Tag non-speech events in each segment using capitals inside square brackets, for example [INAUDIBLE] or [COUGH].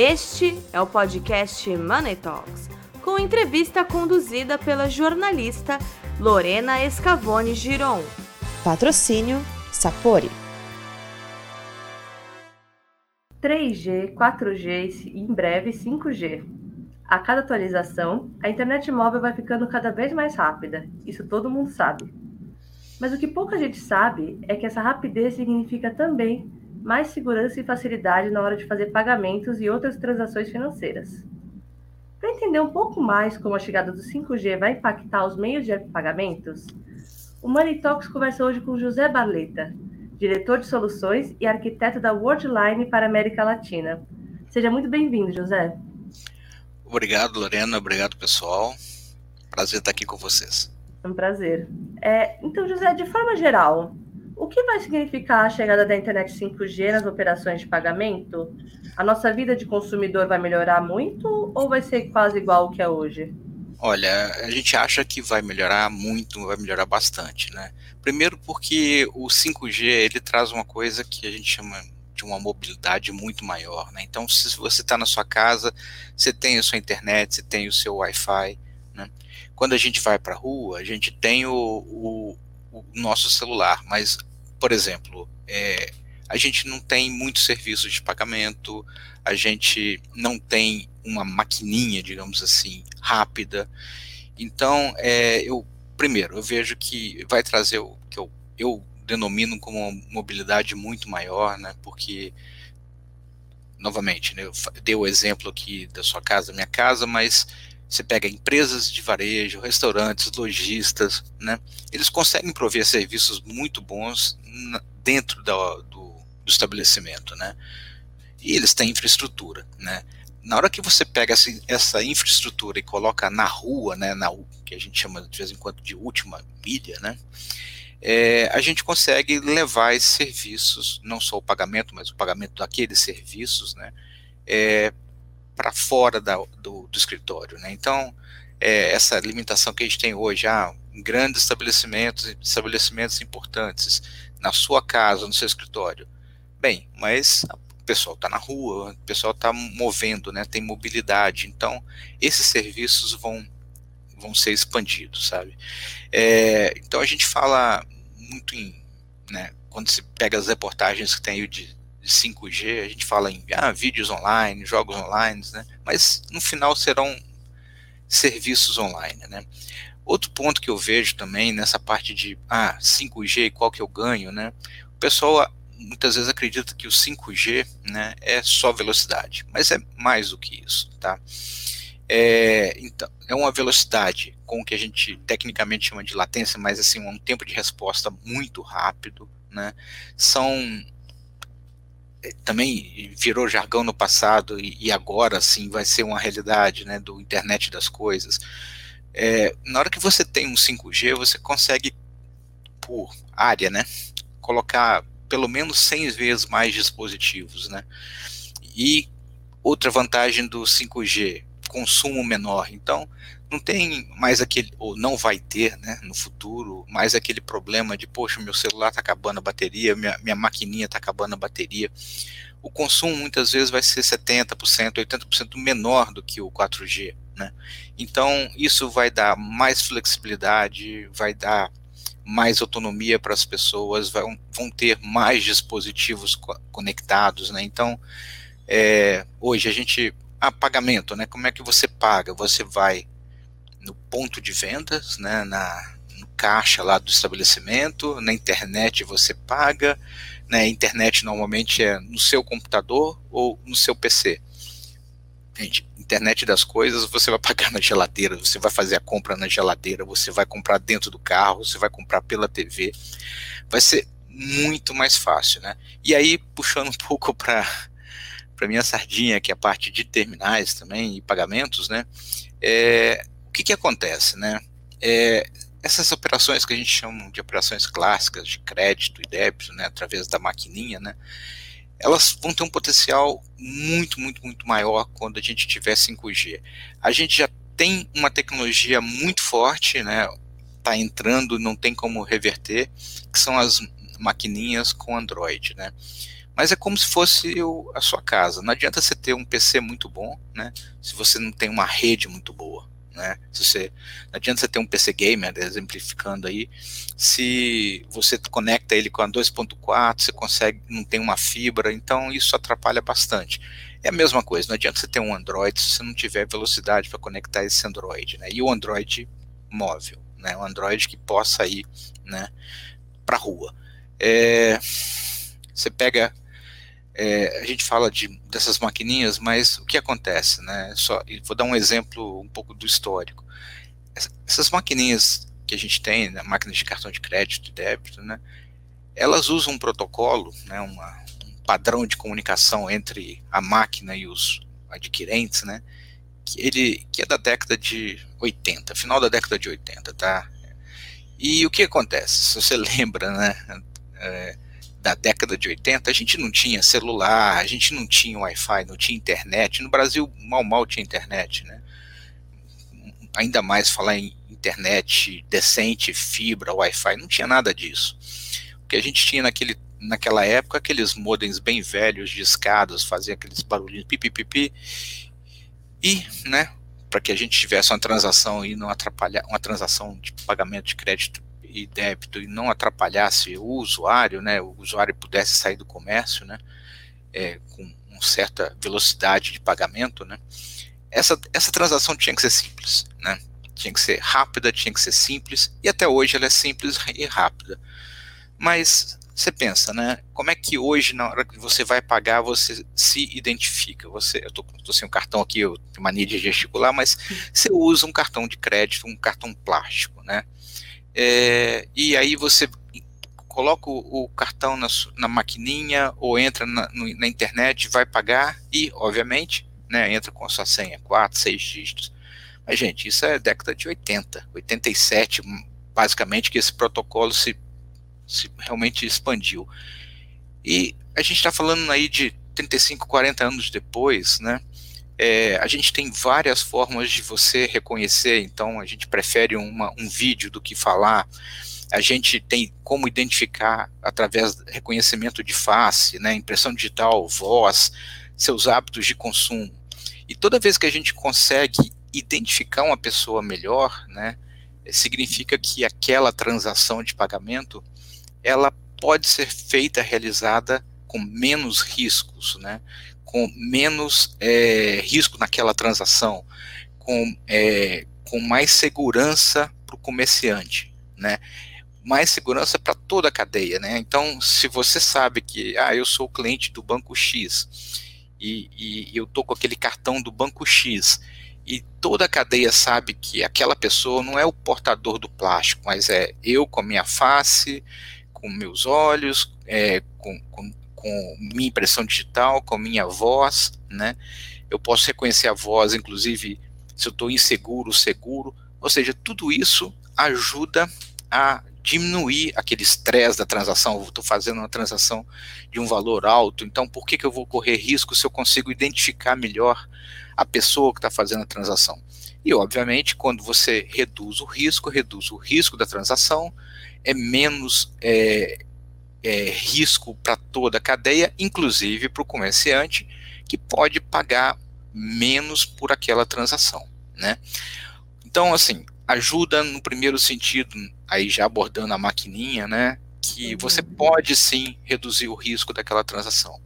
Este é o podcast Money Talks, com entrevista conduzida pela jornalista Lorena Escavone Giron. Patrocínio Sapori. 3G, 4G e em breve 5G. A cada atualização, a internet móvel vai ficando cada vez mais rápida. Isso todo mundo sabe. Mas o que pouca gente sabe é que essa rapidez significa também mais segurança e facilidade na hora de fazer pagamentos e outras transações financeiras. Para entender um pouco mais como a chegada do 5G vai impactar os meios de pagamentos, o Money Talks conversa hoje com José Barleta, diretor de soluções e arquiteto da Worldline para a América Latina. Seja muito bem-vindo, José. Obrigado, Lorena. Obrigado, pessoal. Prazer estar aqui com vocês. É um prazer. É, então, José, de forma geral, o que vai significar a chegada da internet 5G nas operações de pagamento? A nossa vida de consumidor vai melhorar muito ou vai ser quase igual ao que é hoje? Olha, a gente acha que vai melhorar muito, vai melhorar bastante, né? Primeiro porque o 5G ele traz uma coisa que a gente chama de uma mobilidade muito maior, né? Então, se você está na sua casa, você tem a sua internet, você tem o seu Wi-Fi, né? Quando a gente vai para a rua, a gente tem o, o, o nosso celular, mas por exemplo, é, a gente não tem muitos serviços de pagamento, a gente não tem uma maquininha, digamos assim, rápida. Então, é, eu primeiro eu vejo que vai trazer o que eu, eu denomino como uma mobilidade muito maior, né? Porque novamente, né, eu dei o exemplo aqui da sua casa, da minha casa, mas você pega empresas de varejo, restaurantes, lojistas, né? Eles conseguem prover serviços muito bons dentro da, do, do, estabelecimento, né? E eles têm infraestrutura, né? Na hora que você pega essa, infraestrutura e coloca na rua, né, na que a gente chama de vez em quando de última milha, né? É, a gente consegue levar esses serviços, não só o pagamento, mas o pagamento daqueles serviços, né? É, para fora da, do, do, escritório. Né? Então, é, essa limitação que a gente tem hoje, ah, grandes estabelecimentos, estabelecimentos importantes, na sua casa, no seu escritório. Bem, mas o pessoal está na rua, o pessoal está movendo, né? tem mobilidade. Então, esses serviços vão, vão ser expandidos, sabe? É, então, a gente fala muito em. Né, quando se pega as reportagens que tem de de 5G, a gente fala em ah, vídeos online, jogos online, né? mas no final serão serviços online. Né? Outro ponto que eu vejo também nessa parte de ah, 5G e qual que eu ganho, né? o pessoal ah, muitas vezes acredita que o 5G né, é só velocidade, mas é mais do que isso. Tá? É, então, é uma velocidade com o que a gente tecnicamente chama de latência, mas assim, um tempo de resposta muito rápido. Né? São também virou jargão no passado e, e, agora sim vai ser uma realidade né, do internet das coisas. É, na hora que você tem um 5G, você consegue, por área, né, colocar pelo menos 100 vezes mais dispositivos. Né? E outra vantagem do 5G, consumo menor. Então, não tem mais aquele, ou não vai ter, né, no futuro, mais aquele problema de, poxa, meu celular está acabando a bateria, minha, minha maquininha está acabando a bateria. O consumo muitas vezes vai ser 70%, 80% menor do que o 4G, né? Então, isso vai dar mais flexibilidade, vai dar mais autonomia para as pessoas, vão, vão ter mais dispositivos co conectados, né? Então, é, hoje a gente, ah, pagamento, né? Como é que você paga? Você vai no ponto de vendas, né, na, no caixa lá do estabelecimento, na internet você paga, né, internet normalmente é no seu computador ou no seu PC. Gente, internet das coisas, você vai pagar na geladeira, você vai fazer a compra na geladeira, você vai comprar dentro do carro, você vai comprar pela TV. Vai ser muito mais fácil, né? E aí, puxando um [LAUGHS] pouco para para minha sardinha, que é a parte de terminais também e pagamentos, né? É, que, que acontece, né? É, essas operações que a gente chama de operações clássicas de crédito e débito, né, através da maquininha, né, elas vão ter um potencial muito, muito, muito maior quando a gente tiver 5G. A gente já tem uma tecnologia muito forte, né, tá entrando, não tem como reverter, que são as maquininhas com Android, né. mas é como se fosse o, a sua casa. Não adianta você ter um PC muito bom, né, se você não tem uma rede muito boa. Né? Se você, não adianta você ter um PC gamer, exemplificando aí, se você conecta ele com a 2.4, você consegue, não tem uma fibra, então isso atrapalha bastante. É a mesma coisa, não adianta você ter um Android se você não tiver velocidade para conectar esse Android, né? E o Android móvel, né? O Android que possa ir, né, para rua. É, você pega é, a gente fala de, dessas maquininhas, mas o que acontece, né? Só, vou dar um exemplo um pouco do histórico. Essas maquininhas que a gente tem, né, máquinas de cartão de crédito e débito, né? Elas usam um protocolo, né? Uma, um padrão de comunicação entre a máquina e os adquirentes, né? Que ele que é da década de 80, final da década de 80, tá? E o que acontece? Se você [LAUGHS] lembra, né? É, da década de 80, a gente não tinha celular, a gente não tinha Wi-Fi, não tinha internet. No Brasil, mal mal tinha internet, né? Ainda mais falar em internet decente, fibra, Wi-Fi, não tinha nada disso. O que a gente tinha naquele, naquela época, aqueles modems bem velhos, discados, fazia aqueles barulhinhos pipipipi, e, né, para que a gente tivesse uma transação e não atrapalhar, uma transação de pagamento de crédito e débito e não atrapalhasse o usuário, né, o usuário pudesse sair do comércio, né, é, com uma certa velocidade de pagamento, né, essa, essa transação tinha que ser simples, né, tinha que ser rápida, tinha que ser simples, e até hoje ela é simples e rápida. Mas você pensa, né? Como é que hoje, na hora que você vai pagar, você se identifica? Você, eu tô, tô sem um cartão aqui, eu tenho mania de gesticular, mas você usa um cartão de crédito, um cartão plástico, né? É, e aí você coloca o, cartão na, na, maquininha ou entra na, no, na, internet, vai pagar e, obviamente, né, entra com a sua senha, 4, 6 dígitos. Mas, gente, isso é década de 80, 87, basicamente, que esse protocolo se, se realmente expandiu. E a gente está falando aí de 35, 40 anos depois, né? É, a gente tem várias formas de você reconhecer, então a gente prefere uma, um vídeo do que falar. A gente tem como identificar através do reconhecimento de face, né, impressão digital, voz, seus hábitos de consumo. E toda vez que a gente consegue identificar uma pessoa melhor, né, significa que aquela transação de pagamento ela pode ser feita, realizada com menos riscos, né? Com menos é, risco naquela transação, com, é, com mais segurança para o comerciante, né? mais segurança para toda a cadeia. Né? Então, se você sabe que ah, eu sou cliente do banco X e, e eu estou com aquele cartão do banco X e toda a cadeia sabe que aquela pessoa não é o portador do plástico, mas é eu com a minha face, com meus olhos, é, com, com com minha impressão digital, com minha voz, né? Eu posso reconhecer a voz, inclusive, se eu estou inseguro, seguro. Ou seja, tudo isso ajuda a diminuir aquele estresse da transação. Estou fazendo uma transação de um valor alto, então por que, que eu vou correr risco se eu consigo identificar melhor a pessoa que está fazendo a transação? E, obviamente, quando você reduz o risco, reduz o risco da transação, é menos é, é, risco para toda a cadeia, inclusive para o comerciante, que pode pagar menos por aquela transação. Né? Então, assim, ajuda no primeiro sentido, aí já abordando a maquininha, né, que uhum. você pode sim reduzir o risco daquela transação.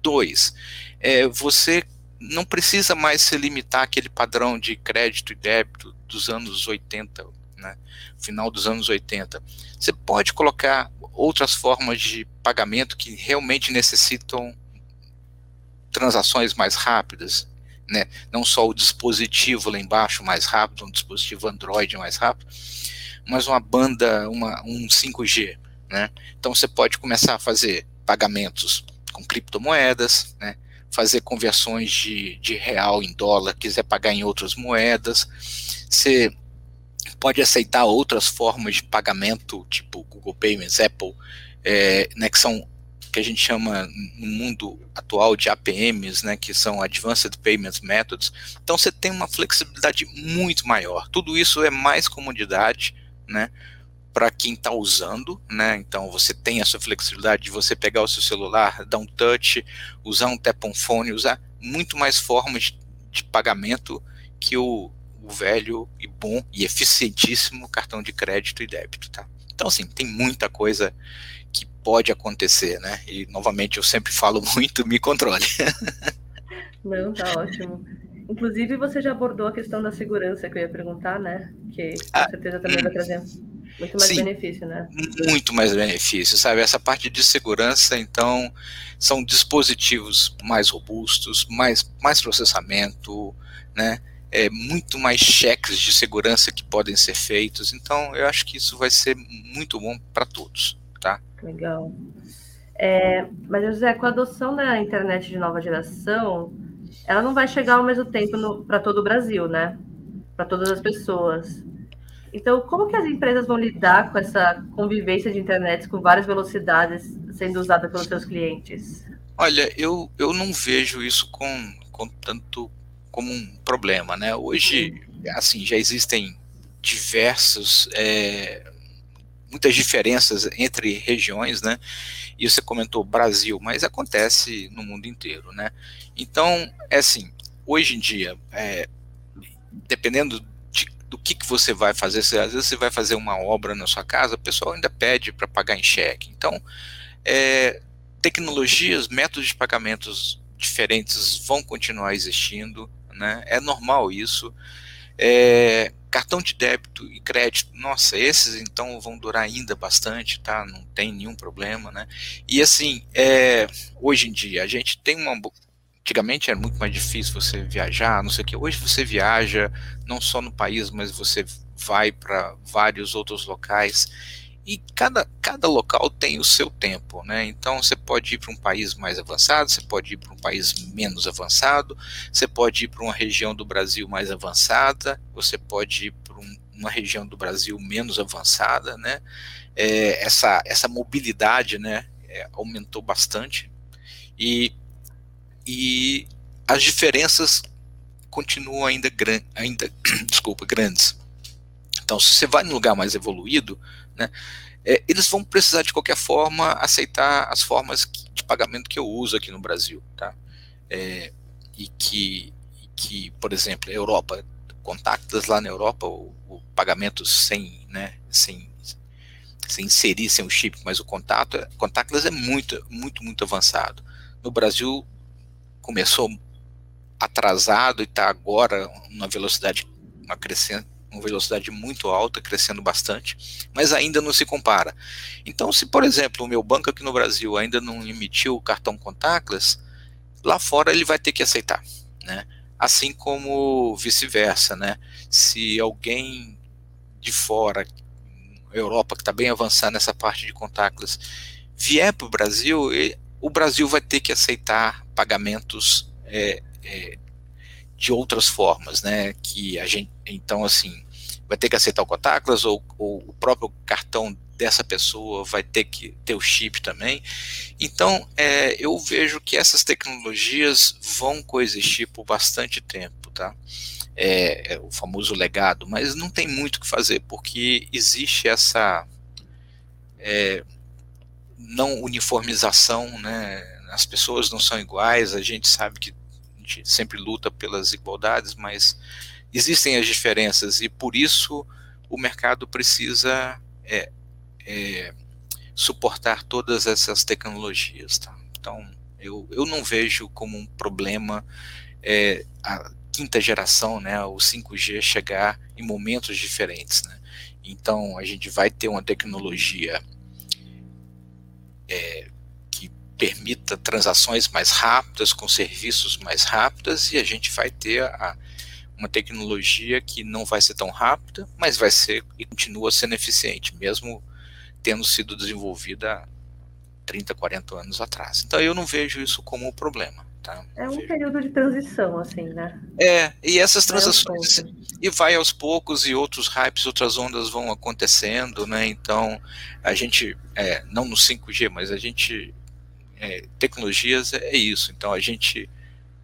Dois, é, você não precisa mais se limitar àquele padrão de crédito e débito dos anos 80, né, final dos anos 80. Você pode colocar outras formas de pagamento que realmente necessitam transações mais rápidas, né? Não só o dispositivo lá embaixo mais rápido, um dispositivo Android mais rápido, mas uma banda, uma, um 5G, né? Então você pode começar a fazer pagamentos com criptomoedas, né? Fazer conversões de, de real em dólar, quiser pagar em outras moedas. Você pode aceitar outras formas de pagamento, tipo Google Payments, Apple, é, né, que são que a gente chama no mundo atual de APMs, né, que são Advanced Payment Methods. Então você tem uma flexibilidade muito maior. Tudo isso é mais comodidade, né, para quem está usando, né? Então você tem a sua flexibilidade de você pegar o seu celular, dar um touch, usar um tap on phone, usar muito mais formas de pagamento que o, o velho e bom e eficientíssimo cartão de crédito e débito, tá? Então assim, tem muita coisa que pode acontecer, né? E novamente eu sempre falo [LAUGHS] muito, me controle. Não, tá ótimo. Inclusive, você já abordou a questão da segurança que eu ia perguntar, né? Que com ah, certeza também hum, vai trazer muito mais sim, benefício, né? Muito mais benefício, sabe? Essa parte de segurança, então, são dispositivos mais robustos, mais, mais processamento, né? É, muito mais cheques de segurança que podem ser feitos. Então, eu acho que isso vai ser muito bom para todos, tá? Legal. É, mas, José, com a adoção da internet de nova geração, ela não vai chegar ao mesmo tempo para todo o Brasil, né? Para todas as pessoas. Então, como que as empresas vão lidar com essa convivência de internet com várias velocidades sendo usada pelos seus clientes? Olha, eu, eu não vejo isso com, com tanto como um problema, né? Hoje, assim, já existem diversos é, muitas diferenças entre regiões, né? E você comentou Brasil, mas acontece no mundo inteiro, né? Então, é assim, hoje em dia, é, dependendo de, do que, que você vai fazer, se, às vezes você vai fazer uma obra na sua casa, o pessoal ainda pede para pagar em cheque. Então, é, tecnologias, métodos de pagamentos diferentes vão continuar existindo, né? É normal isso. É, cartão de débito e crédito, nossa, esses então vão durar ainda bastante, tá? Não tem nenhum problema, né? E assim, é, hoje em dia a gente tem uma Antigamente era muito mais difícil você viajar, não sei o que. Hoje você viaja não só no país, mas você vai para vários outros locais e cada, cada local tem o seu tempo, né? Então você pode ir para um país mais avançado, você pode ir para um país menos avançado, você pode ir para uma região do Brasil mais avançada, você pode ir para um, uma região do Brasil menos avançada, né? É, essa, essa mobilidade, né? É, aumentou bastante e, e as diferenças continuam ainda, gran, ainda [CLEARS THROAT] desculpa, grandes. Então, se você vai num lugar mais evoluído, né, é, eles vão precisar de qualquer forma aceitar as formas de pagamento que eu uso aqui no Brasil, tá? É, e que, que, por exemplo, a Europa, contactas lá na Europa, o, o, pagamento sem, né, sem, sem inserir, sem o chip, mas o contato, é, contactless é muito, muito, muito avançado. No Brasil começou atrasado e está agora uma velocidade uma crescente uma velocidade muito alta, crescendo bastante, mas ainda não se compara. Então, se por exemplo o meu banco aqui no Brasil ainda não emitiu o cartão contactless, lá fora ele vai ter que aceitar, né? Assim como vice-versa, né? Se alguém de fora, Europa que está bem avançada nessa parte de contactless, vier para o Brasil, o Brasil vai ter que aceitar pagamentos é, é, de outras formas, né? Que a gente, então assim, vai ter que aceitar o contactless ou, ou, o próprio cartão dessa pessoa vai ter que ter o chip também. Então, é, eu vejo que essas tecnologias vão coexistir por bastante tempo, tá? É, é o famoso legado, mas não tem muito o que fazer porque existe essa é, não uniformização, né? As pessoas não são iguais, a gente sabe que gente sempre luta pelas igualdades, mas existem as diferenças e por isso o mercado precisa é, é, suportar todas essas tecnologias. Tá? Então, eu, eu não vejo como um problema é, a quinta geração, né, o 5G, chegar em momentos diferentes. Né? Então, a gente vai ter uma tecnologia é, permita transações mais rápidas, com serviços mais rápidas, e a gente vai ter a, uma tecnologia que não vai ser tão rápida, mas vai ser e continua sendo eficiente, mesmo tendo sido desenvolvida 30, 40 anos atrás. Então eu não vejo isso como um problema. Tá? É um período de transição, assim, né? É, e essas transações e vai aos poucos e outros hypes, outras ondas vão acontecendo, né? Então a gente, é, não no 5G, mas a gente é, tecnologias é isso. Então a gente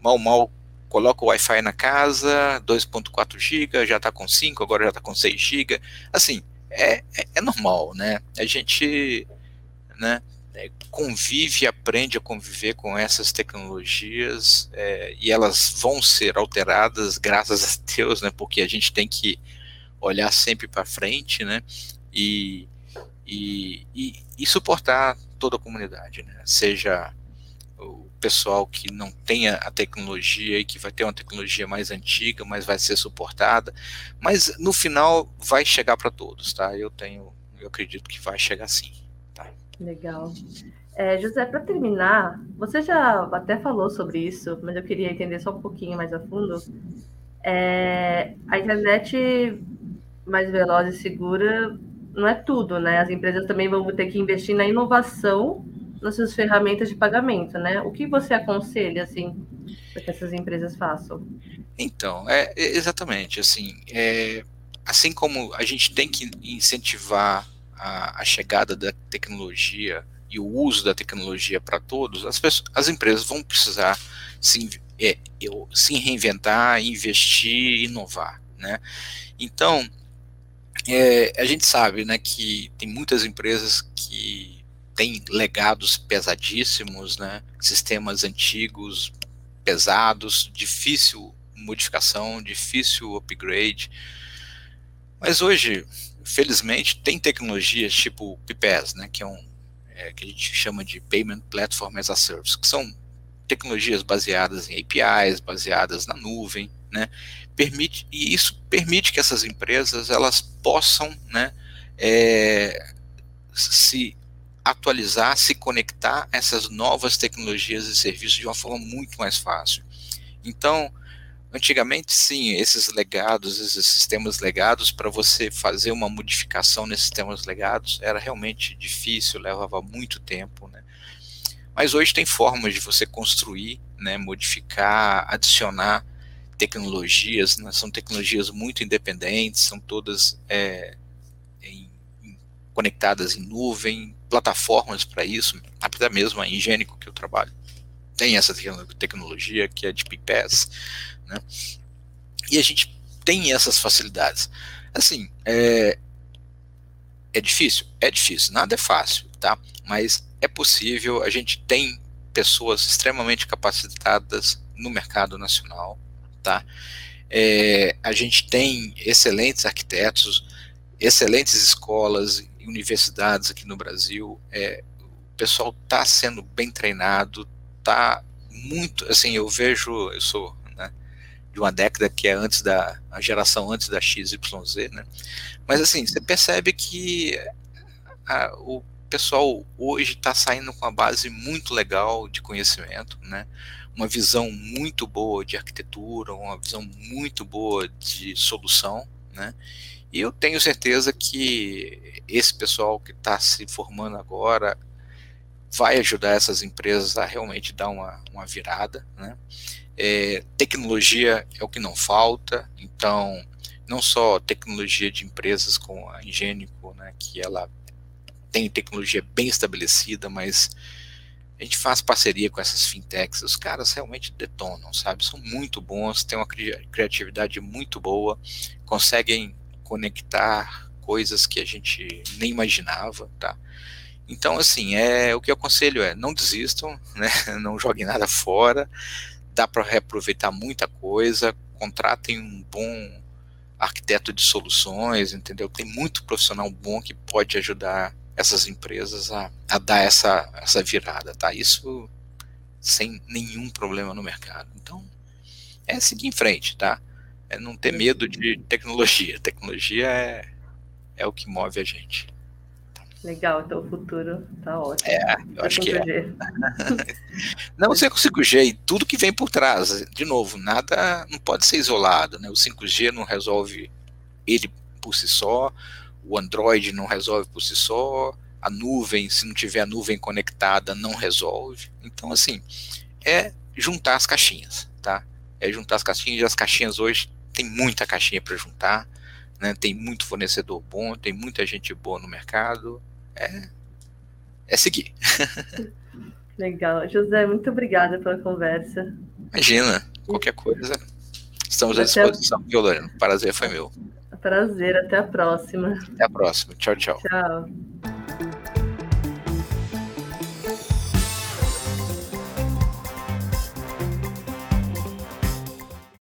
mal mal coloca o Wi-Fi na casa, 2.4 GB, já está com 5, agora já está com 6 GB. Assim, é, é, é normal, né? A gente, né? É, convive, aprende a conviver com essas tecnologias é, e elas vão ser alteradas, graças a Deus, né? Porque a gente tem que olhar sempre para frente, né? E, e, e, e, suportar toda a comunidade, né? Seja o pessoal que não tenha a tecnologia e que vai ter uma tecnologia mais antiga, mas vai ser suportada, mas no final vai chegar para todos, tá? Eu tenho, eu acredito que vai chegar sim. Legal. É, José, para terminar, você já até falou sobre isso, mas eu queria entender só um pouquinho mais a fundo. É, a internet mais veloz e segura não é tudo, né? As empresas também vão ter que investir na inovação nas suas ferramentas de pagamento, né? O que você aconselha, assim, para que essas empresas façam? Então, é, é exatamente, assim, é, assim como a gente tem que incentivar a, a chegada da tecnologia e o uso da tecnologia para todos, as, pessoas, as empresas vão precisar se, é, se reinventar, investir, inovar, né? Então, é, a gente sabe, né, que tem muitas empresas que têm legados pesadíssimos, né, sistemas antigos, pesados, difícil modificação, difícil upgrade, mas hoje felizmente, tem tecnologias tipo o PPAS, né, que é um é, que a gente chama de Payment Platform as a Service, que são tecnologias baseadas em APIs, baseadas na nuvem, né, permite e isso permite que essas empresas elas possam, né, é, se atualizar, se conectar a essas novas tecnologias e serviços de uma forma muito mais fácil. Então, Antigamente, sim, esses legados, esses sistemas legados, para você fazer uma modificação nesses sistemas legados era realmente difícil, levava muito tempo, né? Mas hoje tem formas de você construir, né, modificar, adicionar tecnologias, né? são tecnologias muito independentes, são todas é, em, conectadas em nuvem, plataformas para isso, até mesmo a Ingênico que eu trabalho tem essa tecnologia que é de PPS, né? E a gente tem essas facilidades. Assim, é, é difícil? É difícil, nada é fácil, tá? Mas é possível, a gente tem pessoas extremamente capacitadas no mercado nacional, tá? É, a gente tem excelentes arquitetos, excelentes escolas e universidades aqui no Brasil. É, o pessoal está sendo bem treinado, está muito, assim, eu vejo, eu sou de uma década que é antes da a geração antes da XYZ, né? Mas assim, você percebe que a, o pessoal hoje está saindo com uma base muito legal de conhecimento, né? Uma visão muito boa de arquitetura, uma visão muito boa de solução, né? E eu tenho certeza que esse pessoal que está se formando agora vai ajudar essas empresas a realmente dar uma, uma virada, né? É, tecnologia é o que não falta, então não só tecnologia de empresas como a Ingênico, né, que ela tem tecnologia bem estabelecida, mas a gente faz parceria com essas fintechs, os caras realmente detonam, sabe? São muito bons, têm uma criatividade muito boa, conseguem conectar coisas que a gente nem imaginava, tá? Então, assim, é o que eu aconselho é não desistam, [LAUGHS] né? Não joguem nada fora, dá para reaproveitar muita coisa, contratem um bom arquiteto de soluções, entendeu? Tem muito profissional bom que pode ajudar essas empresas a, a dar essa, essa virada, tá? Isso sem nenhum problema no mercado. Então, é seguir em frente, tá? É não ter medo de tecnologia. Tecnologia é, é o que move a gente. Legal, então o futuro tá ótimo. É, eu acho que é. [LAUGHS] não, o 5G e tudo que vem por trás, de novo, nada não pode ser isolado, né? O 5G não resolve ele por si só, o Android não resolve por si só, a nuvem, se não tiver a nuvem conectada, não resolve. Então, assim, é juntar as caixinhas, tá? É juntar as caixinhas, e as caixinhas hoje tem muita caixinha para juntar, né? Tem muito fornecedor bom, tem muita gente boa no mercado, é, é seguir. [LAUGHS] Legal. José, muito obrigada pela conversa. Imagina, qualquer coisa, estamos à disposição, viu, Lorena? Prazer foi meu. Prazer, até a próxima. Até a próxima. Tchau, tchau. Tchau.